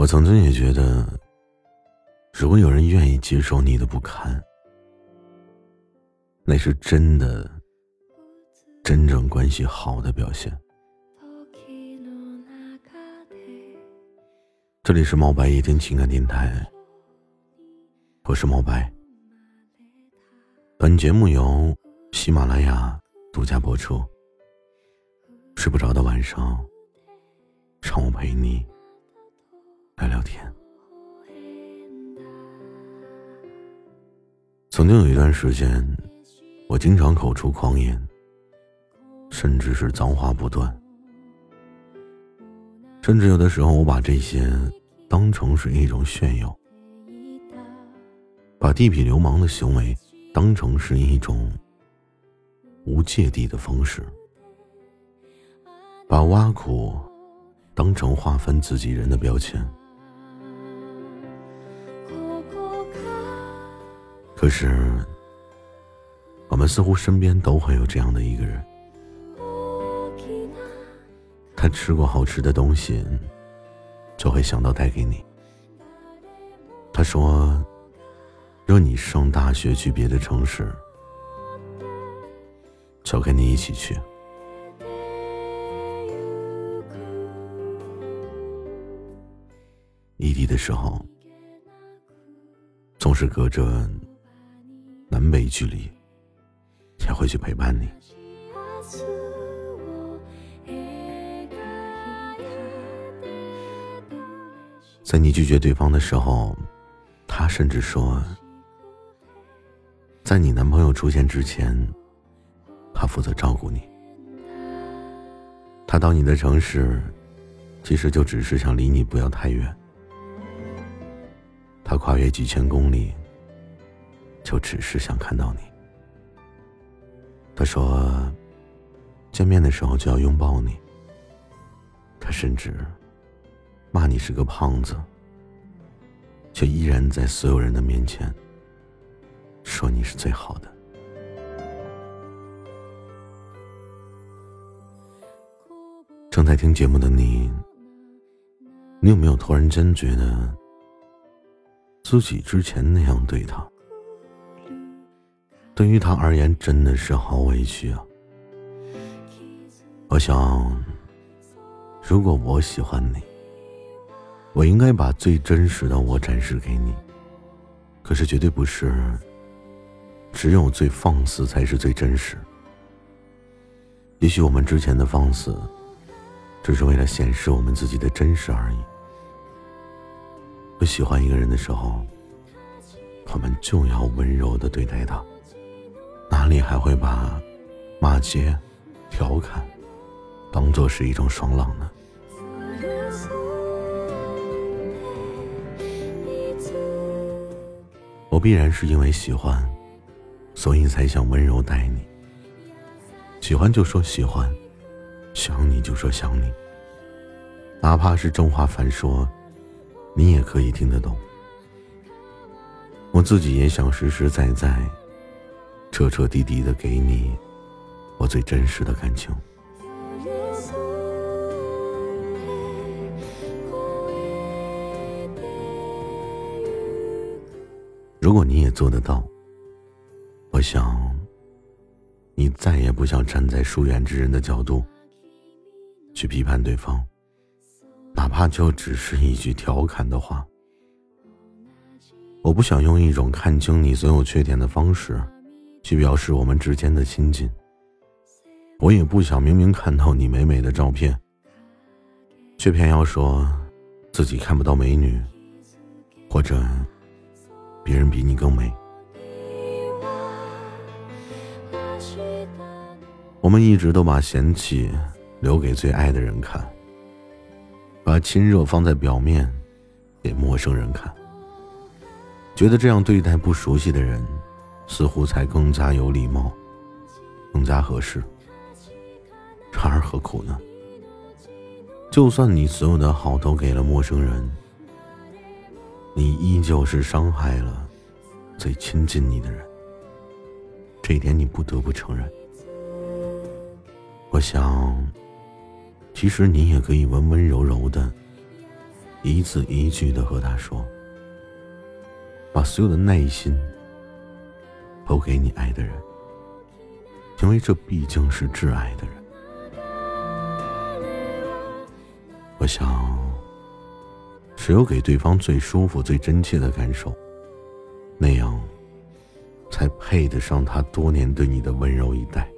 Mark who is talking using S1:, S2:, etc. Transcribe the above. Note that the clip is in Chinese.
S1: 我曾经也觉得，如果有人愿意接受你的不堪，那是真的、真正关系好的表现。这里是猫白夜天情感电台，我是猫白。本节目由喜马拉雅独家播出。睡不着的晚上，让我陪你。来聊天。曾经有一段时间，我经常口出狂言，甚至是脏话不断，甚至有的时候我把这些当成是一种炫耀，把地痞流氓的行为当成是一种无芥蒂的方式，把挖苦当成划分自己人的标签。可是，我们似乎身边都会有这样的一个人，他吃过好吃的东西，就会想到带给你。他说，若你上大学去别的城市，就跟你一起去。异地的时候，总是隔着。南北距离，才会去陪伴你。在你拒绝对方的时候，他甚至说，在你男朋友出现之前，他负责照顾你。他到你的城市，其实就只是想离你不要太远。他跨越几千公里。就只是想看到你。他说，见面的时候就要拥抱你。他甚至骂你是个胖子，却依然在所有人的面前说你是最好的。正在听节目的你，你有没有突然间觉得自己之前那样对他？对于他而言，真的是好委屈啊！我想，如果我喜欢你，我应该把最真实的我展示给你。可是，绝对不是，只有最放肆才是最真实。也许我们之前的放肆，只是为了显示我们自己的真实而已。我喜欢一个人的时候，我们就要温柔的对待他。哪里还会把骂街、调侃当做是一种爽朗呢？我必然是因为喜欢，所以才想温柔待你。喜欢就说喜欢，想你就说想你，哪怕是正话反说，你也可以听得懂。我自己也想实实在在。彻彻底底的给你我最真实的感情。如果你也做得到，我想，你再也不想站在疏远之人的角度去批判对方，哪怕就只是一句调侃的话。我不想用一种看清你所有缺点的方式。去表示我们之间的亲近。我也不想明明看到你美美的照片，却偏要说自己看不到美女，或者别人比你更美。我们一直都把嫌弃留给最爱的人看，把亲热放在表面给陌生人看，觉得这样对待不熟悉的人。似乎才更加有礼貌，更加合适。然而何苦呢？就算你所有的好都给了陌生人，你依旧是伤害了最亲近你的人。这一点你不得不承认。我想，其实你也可以温温柔柔的一字一句的和他说，把所有的耐心都给你爱的人，因为这毕竟是挚爱的人。我想，只有给对方最舒服、最真切的感受，那样才配得上他多年对你的温柔以待。